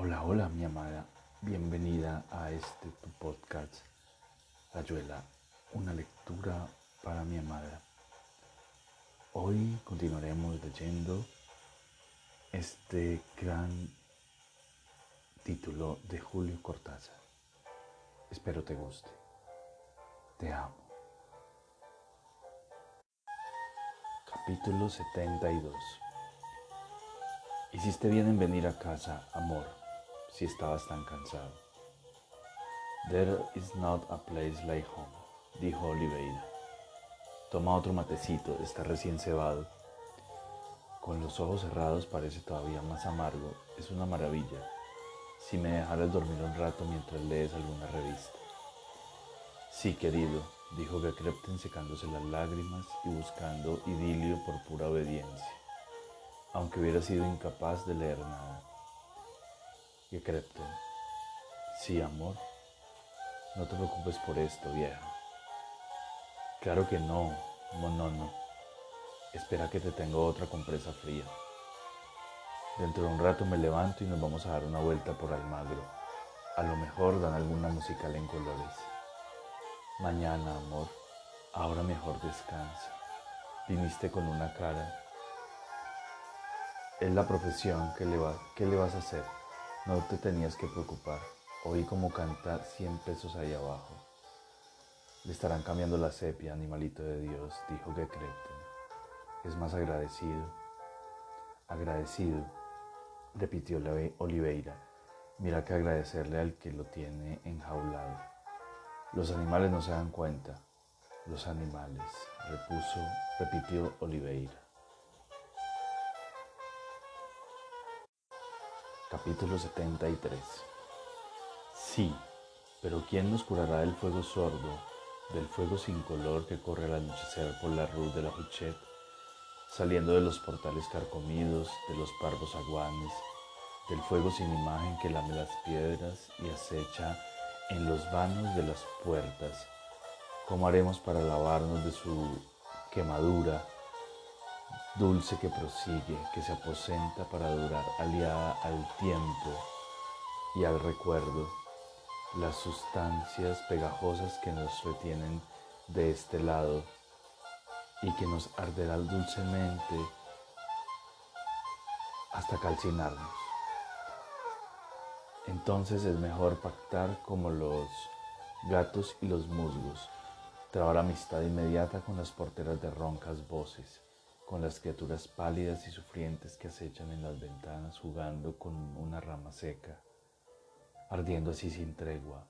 Hola, hola mi amada, bienvenida a este tu podcast, Rayuela, una lectura para mi amada. Hoy continuaremos leyendo este gran título de Julio Cortázar. Espero te guste. Te amo. Capítulo 72 Hiciste bien en venir a casa, amor, si estabas tan cansado. There is not a place like home, dijo Oliveira. Toma otro matecito, está recién cebado. Con los ojos cerrados parece todavía más amargo, es una maravilla. Si me dejaras dormir un rato mientras lees alguna revista. Sí, querido, dijo Gekrepten secándose las lágrimas y buscando idilio por pura obediencia aunque hubiera sido incapaz de leer nada. Y Crepton, sí, amor, no te preocupes por esto, vieja. Claro que no, monono. Espera que te tengo otra compresa fría. Dentro de un rato me levanto y nos vamos a dar una vuelta por Almagro. A lo mejor dan alguna musical en colores. Mañana, amor, ahora mejor descansa. Viniste con una cara es la profesión, ¿qué le, va, ¿qué le vas a hacer? No te tenías que preocupar. Oí como canta 100 pesos ahí abajo. Le estarán cambiando la sepia, animalito de Dios, dijo Gekrepten. Es más agradecido. Agradecido, repitió Oliveira. Mira que agradecerle al que lo tiene enjaulado. Los animales no se dan cuenta. Los animales, repuso, repitió Oliveira. Capítulo 73 Sí, pero ¿quién nos curará del fuego sordo, del fuego sin color que corre al anochecer por la Rue de la Huchette, saliendo de los portales carcomidos, de los parvos aguanes, del fuego sin imagen que lame las piedras y acecha en los vanos de las puertas? ¿Cómo haremos para lavarnos de su quemadura? Dulce que prosigue, que se aposenta para durar, aliada al tiempo y al recuerdo, las sustancias pegajosas que nos retienen de este lado y que nos arderán dulcemente hasta calcinarnos. Entonces es mejor pactar como los gatos y los musgos, trabar amistad inmediata con las porteras de roncas voces con las criaturas pálidas y sufrientes que acechan en las ventanas jugando con una rama seca, ardiendo así sin tregua,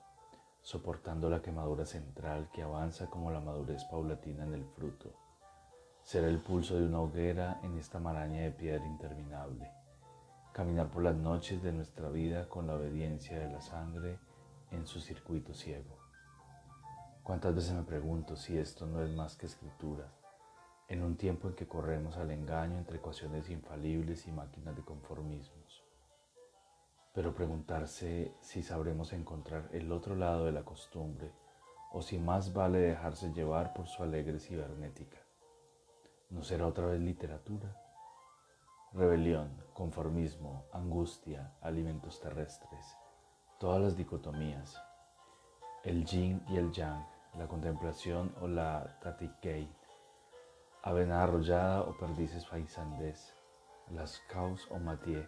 soportando la quemadura central que avanza como la madurez paulatina en el fruto. Será el pulso de una hoguera en esta maraña de piedra interminable. Caminar por las noches de nuestra vida con la obediencia de la sangre en su circuito ciego. ¿Cuántas veces me pregunto si esto no es más que escritura? En un tiempo en que corremos al engaño entre ecuaciones infalibles y máquinas de conformismos. Pero preguntarse si sabremos encontrar el otro lado de la costumbre o si más vale dejarse llevar por su alegre cibernética. ¿No será otra vez literatura? Rebelión, conformismo, angustia, alimentos terrestres, todas las dicotomías, el yin y el yang, la contemplación o la tatikei, avena arrollada o perdices faisandés, las caus o matié,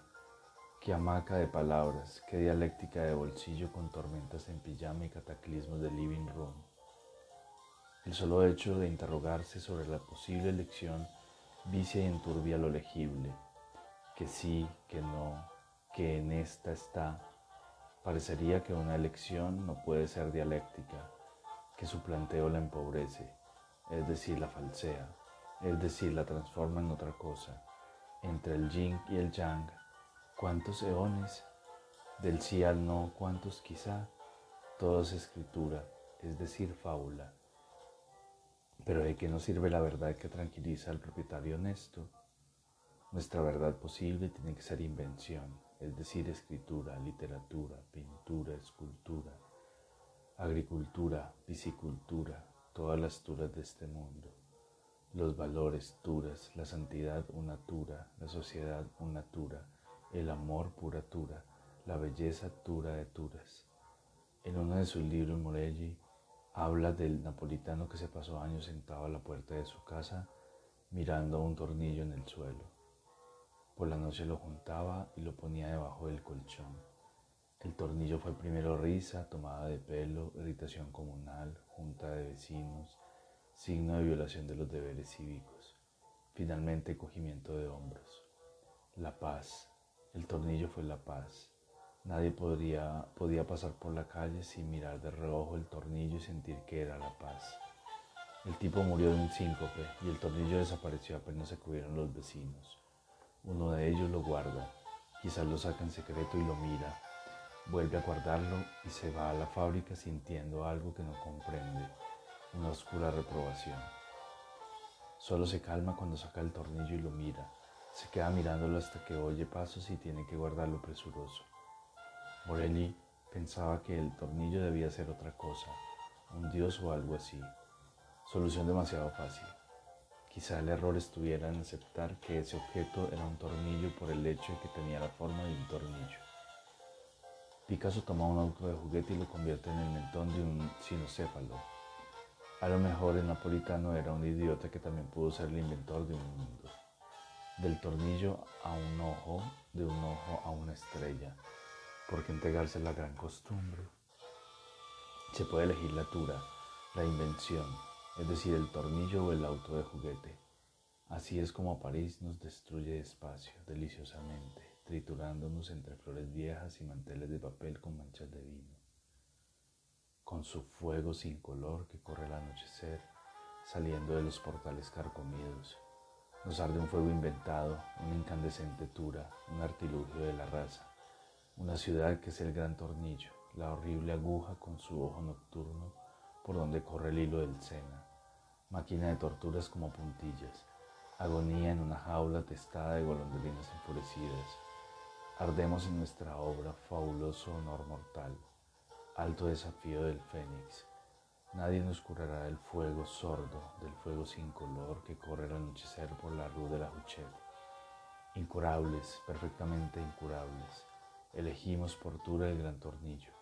qué hamaca de palabras, qué dialéctica de bolsillo con tormentas en pijama y cataclismos de living room. El solo hecho de interrogarse sobre la posible elección vicia y enturbia lo legible, que sí, que no, que en esta está. Parecería que una elección no puede ser dialéctica, que su planteo la empobrece, es decir, la falsea es decir, la transforma en otra cosa. Entre el yin y el yang, ¿cuántos eones? Del sí al no, ¿cuántos quizá? Todo es escritura, es decir, fábula. Pero ¿de qué nos sirve la verdad que tranquiliza al propietario honesto? Nuestra verdad posible tiene que ser invención, es decir, escritura, literatura, pintura, escultura, agricultura, piscicultura, todas las turas de este mundo los valores turas, la santidad una tura, la sociedad una tura, el amor pura tura, la belleza dura de Turas. En uno de sus libros, Morelli habla del napolitano que se pasó años sentado a la puerta de su casa mirando un tornillo en el suelo. Por la noche lo juntaba y lo ponía debajo del colchón. El tornillo fue primero risa, tomada de pelo, irritación comunal, junta de vecinos, signo de violación de los deberes cívicos, finalmente cogimiento de hombros. La paz, el tornillo fue la paz. Nadie podría, podía pasar por la calle sin mirar de reojo el tornillo y sentir que era la paz. El tipo murió de un síncope y el tornillo desapareció apenas se cubrieron los vecinos. Uno de ellos lo guarda, quizás lo saca en secreto y lo mira. Vuelve a guardarlo y se va a la fábrica sintiendo algo que no comprende, una oscura reprobación. Solo se calma cuando saca el tornillo y lo mira se queda mirándolo hasta que oye pasos y tiene que guardarlo presuroso. Morelli pensaba que el tornillo debía ser otra cosa, un dios o algo así. Solución demasiado fácil. Quizá el error estuviera en aceptar que ese objeto era un tornillo por el hecho de que tenía la forma de un tornillo. Picasso toma un auto de juguete y lo convierte en el mentón de un sinocéfalo. A lo mejor el napolitano era un idiota que también pudo ser el inventor de un mundo del tornillo a un ojo, de un ojo a una estrella, porque entregarse la gran costumbre. Se puede elegir la tura, la invención, es decir, el tornillo o el auto de juguete. Así es como París nos destruye despacio, deliciosamente, triturándonos entre flores viejas y manteles de papel con manchas de vino. Con su fuego sin color que corre al anochecer, saliendo de los portales carcomidos, nos arde un fuego inventado, una incandescente tura, un artilugio de la raza, una ciudad que es el gran tornillo, la horrible aguja con su ojo nocturno por donde corre el hilo del Sena, máquina de torturas como puntillas, agonía en una jaula testada de golondrinas enfurecidas. Ardemos en nuestra obra fabuloso honor mortal, alto desafío del fénix, Nadie nos curará del fuego sordo, del fuego sin color que corre al anochecer por la rue de la Huchette. Incurables, perfectamente incurables, elegimos por Tura el gran tornillo.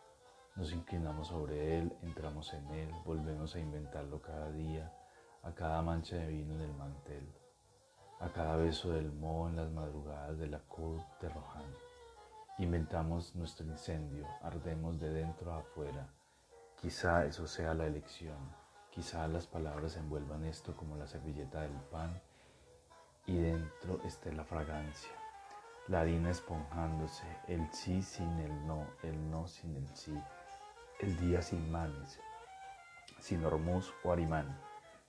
Nos inclinamos sobre él, entramos en él, volvemos a inventarlo cada día, a cada mancha de vino en el mantel, a cada beso del moho en las madrugadas de la Cour de Rohan. Inventamos nuestro incendio, ardemos de dentro a afuera. Quizá eso sea la elección, quizá las palabras envuelvan esto como la servilleta del pan y dentro esté la fragancia, la harina esponjándose, el sí sin el no, el no sin el sí, el día sin manes, sin hormuz o arimán,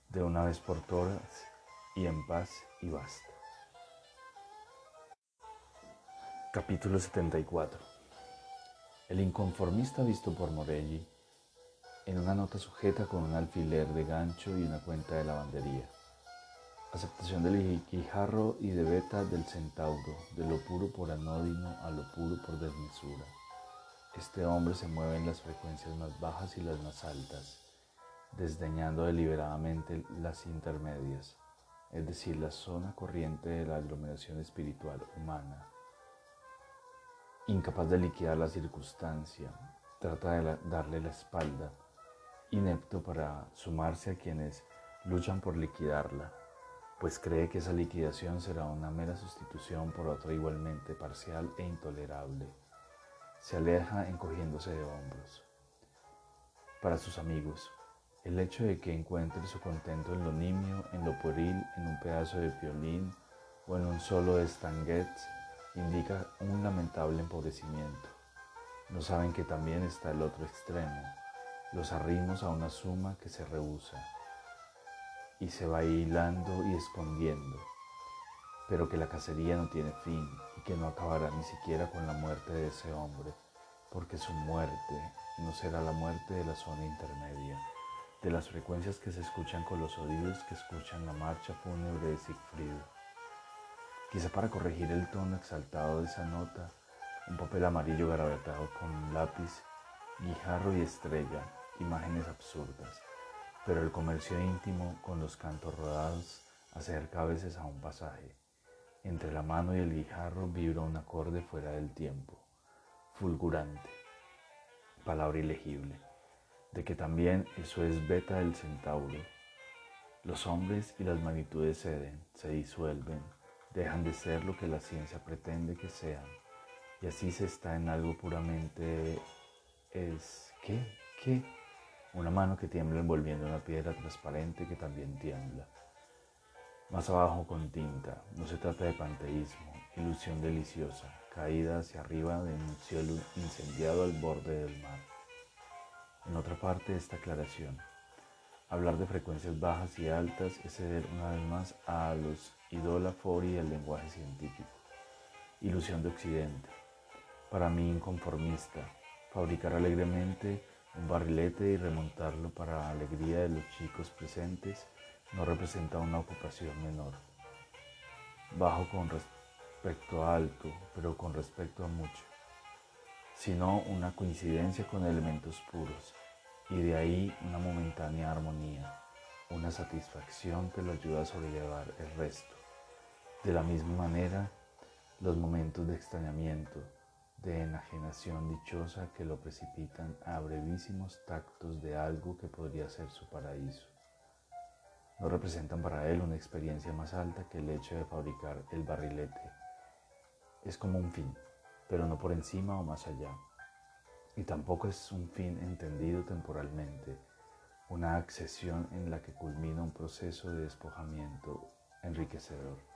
de una vez por todas y en paz y basta. Capítulo 74 El inconformista visto por Morelli en una nota sujeta con un alfiler de gancho y una cuenta de lavandería. Aceptación del guijarro y de beta del centauro, de lo puro por anódino a lo puro por desmesura. Este hombre se mueve en las frecuencias más bajas y las más altas, desdeñando deliberadamente las intermedias, es decir, la zona corriente de la aglomeración espiritual humana. Incapaz de liquidar la circunstancia, trata de darle la espalda inepto para sumarse a quienes luchan por liquidarla, pues cree que esa liquidación será una mera sustitución por otra igualmente parcial e intolerable. Se aleja encogiéndose de hombros. Para sus amigos, el hecho de que encuentre su contento en lo nimio, en lo pueril, en un pedazo de violín o en un solo de stanguets indica un lamentable empobrecimiento. No saben que también está el otro extremo, los arrimos a una suma que se rehúsa y se va hilando y escondiendo, pero que la cacería no tiene fin y que no acabará ni siquiera con la muerte de ese hombre, porque su muerte no será la muerte de la zona intermedia, de las frecuencias que se escuchan con los oídos que escuchan la marcha fúnebre de Siegfried. Quizá para corregir el tono exaltado de esa nota, un papel amarillo garabetado con lápiz, guijarro y estrella imágenes absurdas, pero el comercio íntimo con los cantos rodados acerca a veces a un pasaje. Entre la mano y el guijarro vibra un acorde fuera del tiempo. fulgurante, palabra ilegible, de que también eso es beta del centauro. Los hombres y las magnitudes ceden, se disuelven, dejan de ser lo que la ciencia pretende que sean, y así se está en algo puramente es ¿qué? ¿qué? Una mano que tiembla envolviendo una piedra transparente que también tiembla. Más abajo con tinta, no se trata de panteísmo, ilusión deliciosa, caída hacia arriba de un cielo incendiado al borde del mar. En otra parte esta aclaración. Hablar de frecuencias bajas y altas es ceder una vez más a los idolafori del lenguaje científico. Ilusión de Occidente. Para mí inconformista, fabricar alegremente un barrilete y remontarlo para alegría de los chicos presentes no representa una ocupación menor. Bajo con respecto a alto, pero con respecto a mucho, sino una coincidencia con elementos puros, y de ahí una momentánea armonía, una satisfacción que lo ayuda a sobrellevar el resto. De la misma manera, los momentos de extrañamiento, de enajenación dichosa que lo precipitan a brevísimos tactos de algo que podría ser su paraíso. No representan para él una experiencia más alta que el hecho de fabricar el barrilete. Es como un fin, pero no por encima o más allá. Y tampoco es un fin entendido temporalmente, una accesión en la que culmina un proceso de despojamiento enriquecedor.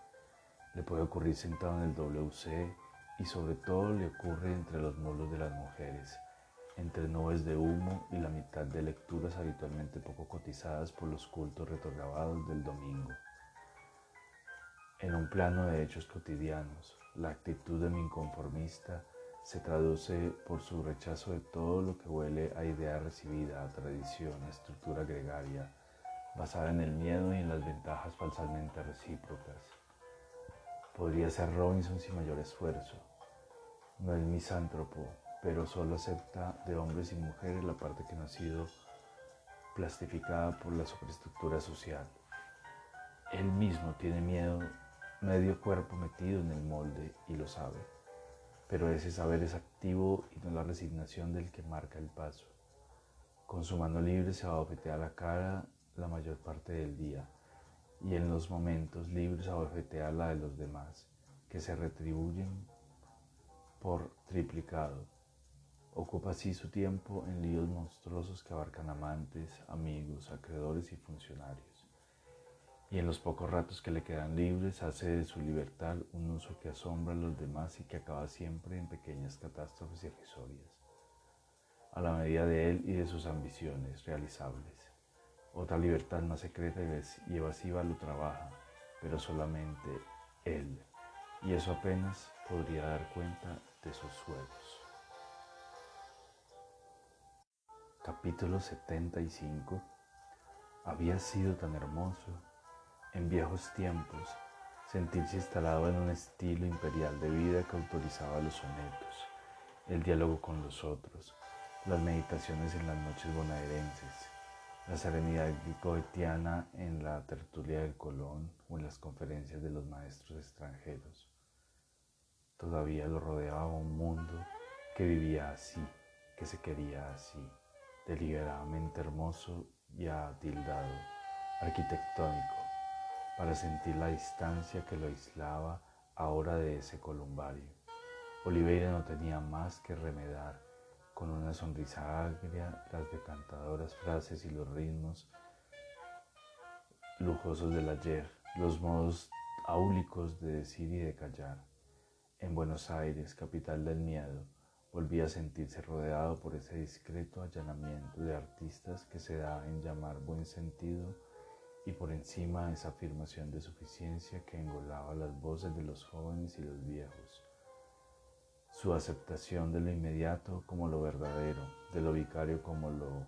Le puede ocurrir sentado en el WC y sobre todo le ocurre entre los mulos de las mujeres, entre nubes de humo y la mitad de lecturas habitualmente poco cotizadas por los cultos retrograbados del domingo. En un plano de hechos cotidianos, la actitud de mi inconformista se traduce por su rechazo de todo lo que huele a idea recibida, a tradición, a estructura gregaria, basada en el miedo y en las ventajas falsamente recíprocas. Podría ser Robinson sin mayor esfuerzo. No es misántropo, pero solo acepta de hombres y mujeres la parte que no ha sido plastificada por la superestructura social. Él mismo tiene miedo, medio cuerpo metido en el molde y lo sabe, pero ese saber es activo y no la resignación del que marca el paso. Con su mano libre se va a la cara la mayor parte del día y en los momentos libres abofetea la de los demás, que se retribuyen por triplicado. Ocupa así su tiempo en líos monstruosos que abarcan amantes, amigos, acreedores y funcionarios. Y en los pocos ratos que le quedan libres hace de su libertad un uso que asombra a los demás y que acaba siempre en pequeñas catástrofes irrisorias, a la medida de él y de sus ambiciones realizables. Otra libertad más secreta y evasiva lo trabaja, pero solamente él. Y eso apenas podría dar cuenta de sus juegos. Capítulo 75 Había sido tan hermoso en viejos tiempos sentirse instalado en un estilo imperial de vida que autorizaba los sonetos, el diálogo con los otros, las meditaciones en las noches bonaerenses, la serenidad goetiana en la tertulia del Colón o en las conferencias de los maestros extranjeros. Todavía lo rodeaba un mundo que vivía así, que se quería así, deliberadamente hermoso y atildado, arquitectónico, para sentir la distancia que lo aislaba ahora de ese columbario. Oliveira no tenía más que remedar con una sonrisa agria las decantadoras frases y los ritmos lujosos del ayer, los modos áulicos de decir y de callar. En Buenos Aires, capital del miedo, volvía a sentirse rodeado por ese discreto allanamiento de artistas que se da en llamar buen sentido y por encima esa afirmación de suficiencia que engolaba las voces de los jóvenes y los viejos su aceptación de lo inmediato como lo verdadero, de lo vicario como lo,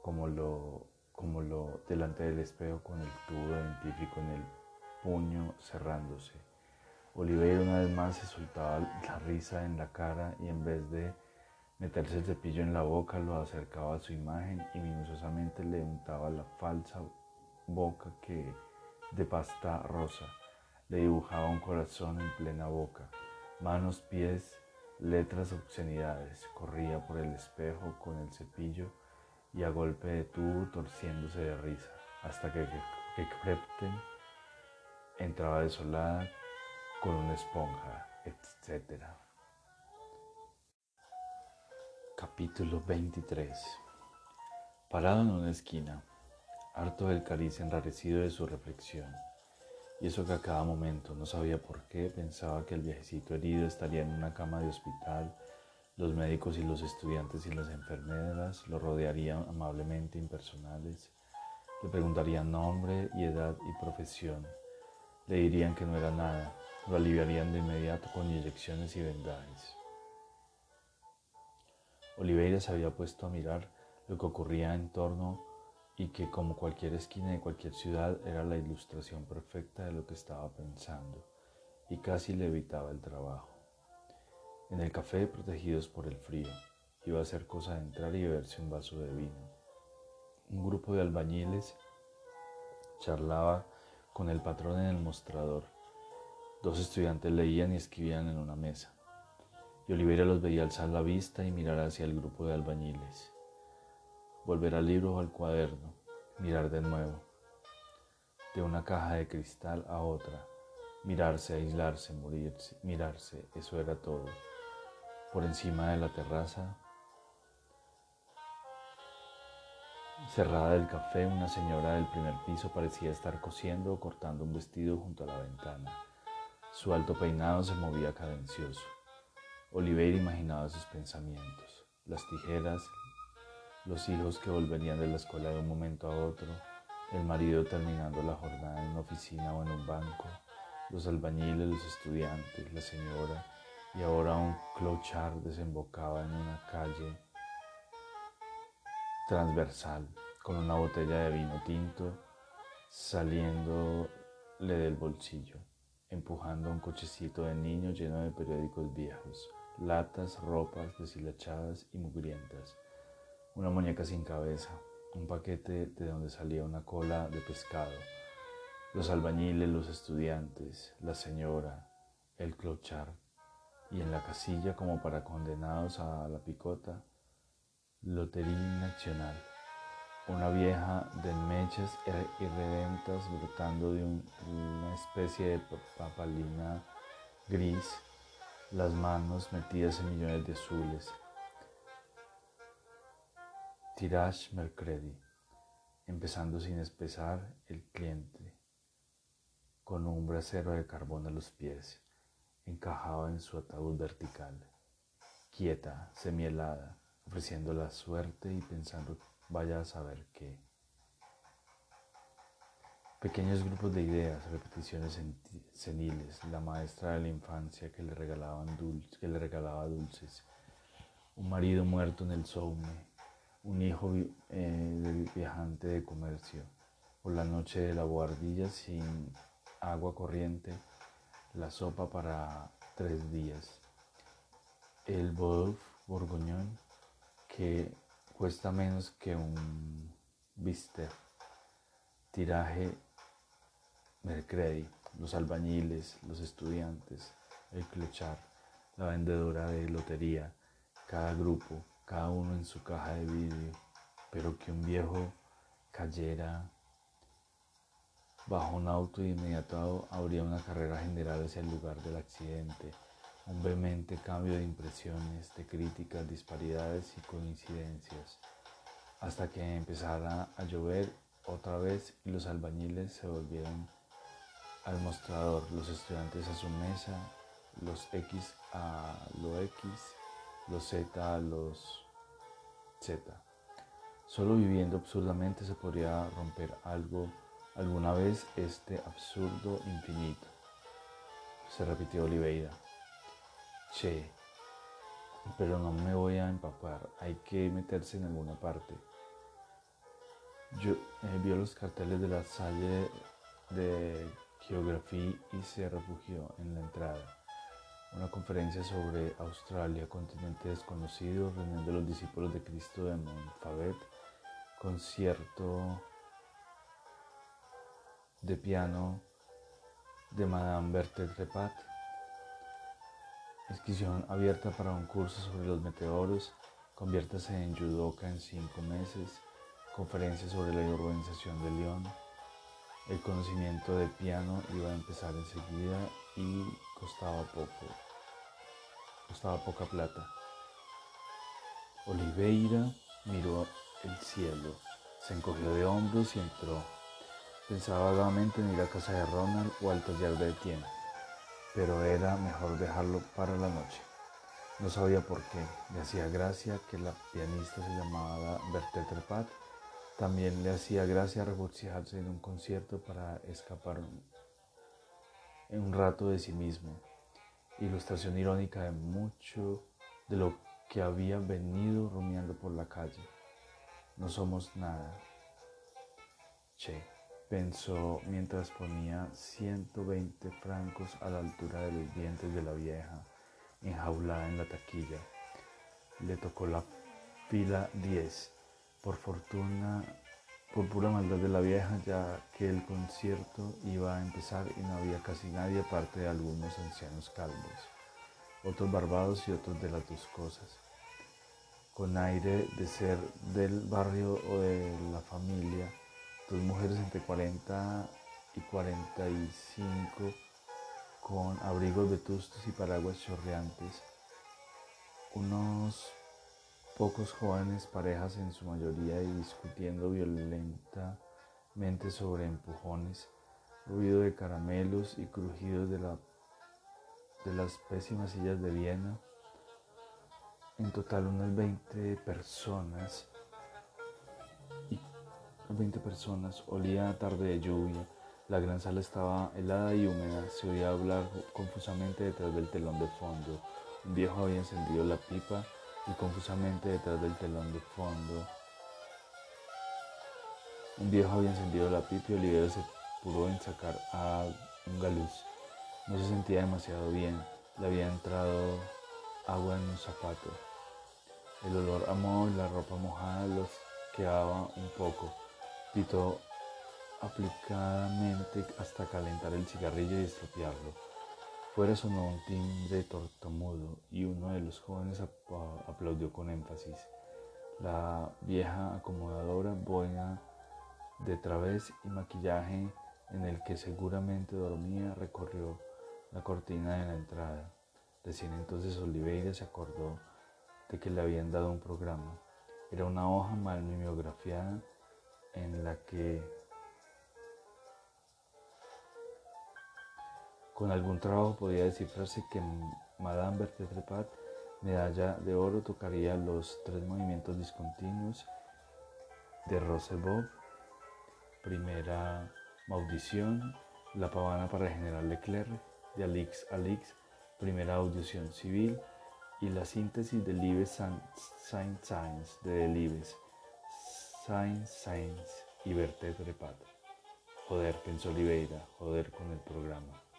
como lo, como lo delante del espejo con el tubo dentífrico en el puño cerrándose. Oliveira una vez más se soltaba la risa en la cara y en vez de meterse el cepillo en la boca lo acercaba a su imagen y minuciosamente le untaba la falsa boca que de pasta rosa le dibujaba un corazón en plena boca, manos, pies letras obscenidades. Corría por el espejo con el cepillo y a golpe de tubo torciéndose de risa, hasta que, que, Crepten entraba desolada con una esponja, etc. Capítulo 23 Parado en una esquina, harto del cariz enrarecido de su reflexión, y eso que a cada momento no sabía por qué pensaba que el viejecito herido estaría en una cama de hospital, los médicos y los estudiantes y las enfermeras lo rodearían amablemente impersonales, le preguntarían nombre y edad y profesión, le dirían que no era nada, lo aliviarían de inmediato con inyecciones y vendajes. Oliveira se había puesto a mirar lo que ocurría en torno y que como cualquier esquina de cualquier ciudad era la ilustración perfecta de lo que estaba pensando y casi le evitaba el trabajo. En el café, protegidos por el frío, iba a ser cosa de entrar y beberse un vaso de vino. Un grupo de albañiles charlaba con el patrón en el mostrador. Dos estudiantes leían y escribían en una mesa. Y Oliveira los veía alzar la vista y mirar hacia el grupo de albañiles volver al libro o al cuaderno, mirar de nuevo, de una caja de cristal a otra, mirarse, aislarse, morirse, mirarse, eso era todo. Por encima de la terraza, cerrada del café, una señora del primer piso parecía estar cosiendo o cortando un vestido junto a la ventana. Su alto peinado se movía cadencioso. Oliveira imaginaba sus pensamientos, las tijeras, los hijos que volverían de la escuela de un momento a otro, el marido terminando la jornada en una oficina o en un banco, los albañiles, los estudiantes, la señora, y ahora un clochard desembocaba en una calle transversal con una botella de vino tinto saliéndole del bolsillo, empujando un cochecito de niño lleno de periódicos viejos, latas, ropas deshilachadas y mugrientas una muñeca sin cabeza, un paquete de donde salía una cola de pescado, los albañiles, los estudiantes, la señora, el clochar, y en la casilla como para condenados a la picota, Lotería Nacional, una vieja de mechas irredentas brotando de una especie de papalina gris, las manos metidas en millones de azules, Tirage Mercredi, empezando sin espesar el cliente, con un brasero de carbón a los pies, encajado en su ataúd vertical, quieta, semielada, ofreciendo la suerte y pensando vaya a saber qué. Pequeños grupos de ideas, repeticiones seniles, la maestra de la infancia que le, regalaba dulces, un marido muerto en el Soume, un hijo eh, del viajante de comercio, por la noche de la boardilla sin agua corriente, la sopa para tres días, el boeuf borgoñón que cuesta menos que un bistec, tiraje Mercredi, los albañiles, los estudiantes, el clochar, la vendedora de lotería, cada grupo, cada uno en su caja de vidrio, pero que un viejo cayera bajo un auto y de inmediato habría una carrera general hacia el lugar del accidente, un vehemente cambio de impresiones, de críticas, disparidades y coincidencias, hasta que empezara a llover otra vez y los albañiles se volvieron al mostrador, los estudiantes a su mesa, los X a lo X los Z los Z. Solo viviendo absurdamente se podría romper algo alguna vez este absurdo infinito. Se repitió Oliveira. Che, pero no me voy a empapar, hay que meterse en alguna parte. Yo eh, los carteles de la Salle de Geografía y se refugió en la entrada una conferencia sobre Australia, continente desconocido, reunión de los discípulos de Cristo de Montfabet, concierto de piano de Madame Berthe Repat, inscripción abierta para un curso sobre los meteoros, conviértase en judoka en cinco meses, conferencia sobre la organización de León, el conocimiento de piano iba a empezar enseguida y costaba poco, costaba poca plata. Oliveira miró el cielo, se encogió de hombros y entró. Pensaba vagamente en ir a casa de Ronald o al taller de Etienne, pero era mejor dejarlo para la noche. No sabía por qué. Le hacía gracia que la pianista se llamaba Berthe Trepat también le hacía gracia regocijarse en un concierto para escapar en un rato de sí mismo. Ilustración irónica de mucho de lo que había venido rumiando por la calle. No somos nada. Che, pensó mientras ponía 120 francos a la altura de los dientes de la vieja, enjaulada en la taquilla. Le tocó la fila 10 por fortuna, por pura maldad de la vieja, ya que el concierto iba a empezar y no había casi nadie aparte de algunos ancianos calvos, otros barbados y otros de las dos cosas. Con aire de ser del barrio o de la familia, dos mujeres entre 40 y 45 con abrigos vetustos y paraguas chorreantes, unos Pocos jóvenes parejas en su mayoría y discutiendo violentamente sobre empujones, ruido de caramelos y crujidos de, la, de las pésimas sillas de Viena. En total unas 20 personas y 20 personas, olía tarde de lluvia, la gran sala estaba helada y húmeda, se oía hablar confusamente detrás del telón de fondo. Un viejo había encendido la pipa y confusamente detrás del telón de fondo. Un viejo había encendido la pipa y Olivera se pudo en sacar a un galuz. No se sentía demasiado bien, le había entrado agua en un zapato. El olor a moho y la ropa mojada los quedaba un poco. Pitó aplicadamente hasta calentar el cigarrillo y estropearlo. Fuera sonó un timbre tortamudo y uno de los jóvenes aplaudió con énfasis. La vieja acomodadora, buena de través y maquillaje en el que seguramente dormía, recorrió la cortina de la entrada. Recién entonces Oliveira se acordó de que le habían dado un programa. Era una hoja mal mimeografiada en la que Con algún trabajo podía descifrarse que Madame Berthe Trepat, medalla de oro, tocaría los tres movimientos discontinuos de Rosebov, primera Maudición, la pavana para el general Leclerc, de Alix Alix, primera audición civil, y la síntesis de Libes Saint Sainz de Delibes, Saint Sainz y Berthe Trepat. Joder, pensó Oliveira, joder con el programa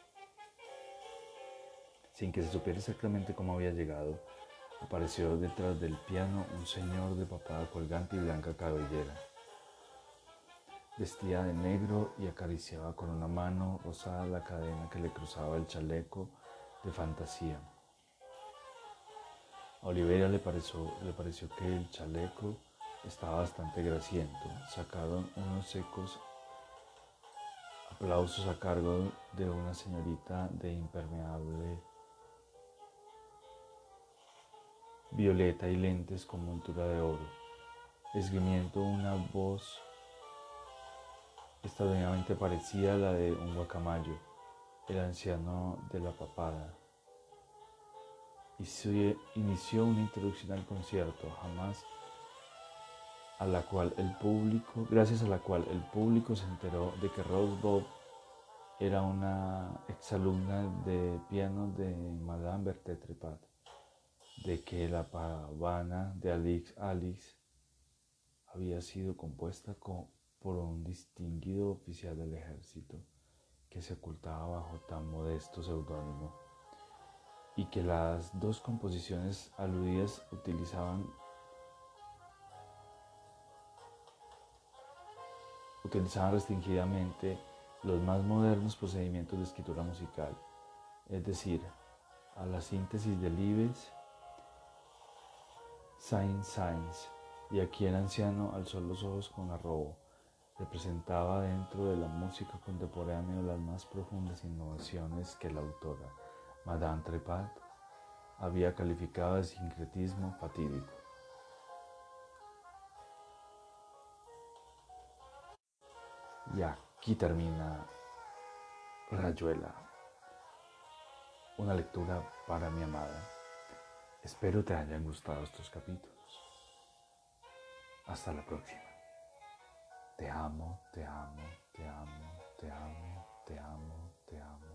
sin que se supiera exactamente cómo había llegado, apareció detrás del piano un señor de papada colgante y blanca cabellera. Vestía de negro y acariciaba con una mano rosada la cadena que le cruzaba el chaleco de fantasía. A Olivera le pareció, le pareció que el chaleco estaba bastante grasiento. Sacaron unos secos aplausos a cargo de una señorita de impermeable violeta y lentes con montura de oro, esgrimiendo una voz extraordinariamente parecida a la de un guacamayo, el anciano de la papada. Y se inició una introducción al concierto, jamás a la cual el público, gracias a la cual el público se enteró de que Rose Bob era una exalumna de piano de Madame Berthe Trepat de que la pavana de Alix Alice había sido compuesta por un distinguido oficial del ejército que se ocultaba bajo tan modesto seudónimo y que las dos composiciones aludidas utilizaban utilizaban restringidamente los más modernos procedimientos de escritura musical, es decir, a la síntesis de Libes, Saint Sainz, y aquí el anciano alzó los ojos con arrobo. Representaba dentro de la música contemporánea las más profundas innovaciones que la autora, Madame Trepat, había calificado de sincretismo fatídico. Y aquí termina Rayuela, una lectura para mi amada. Espero te hayan gustado estos capítulos. Hasta la próxima. Te amo, te amo, te amo, te amo, te amo, te amo.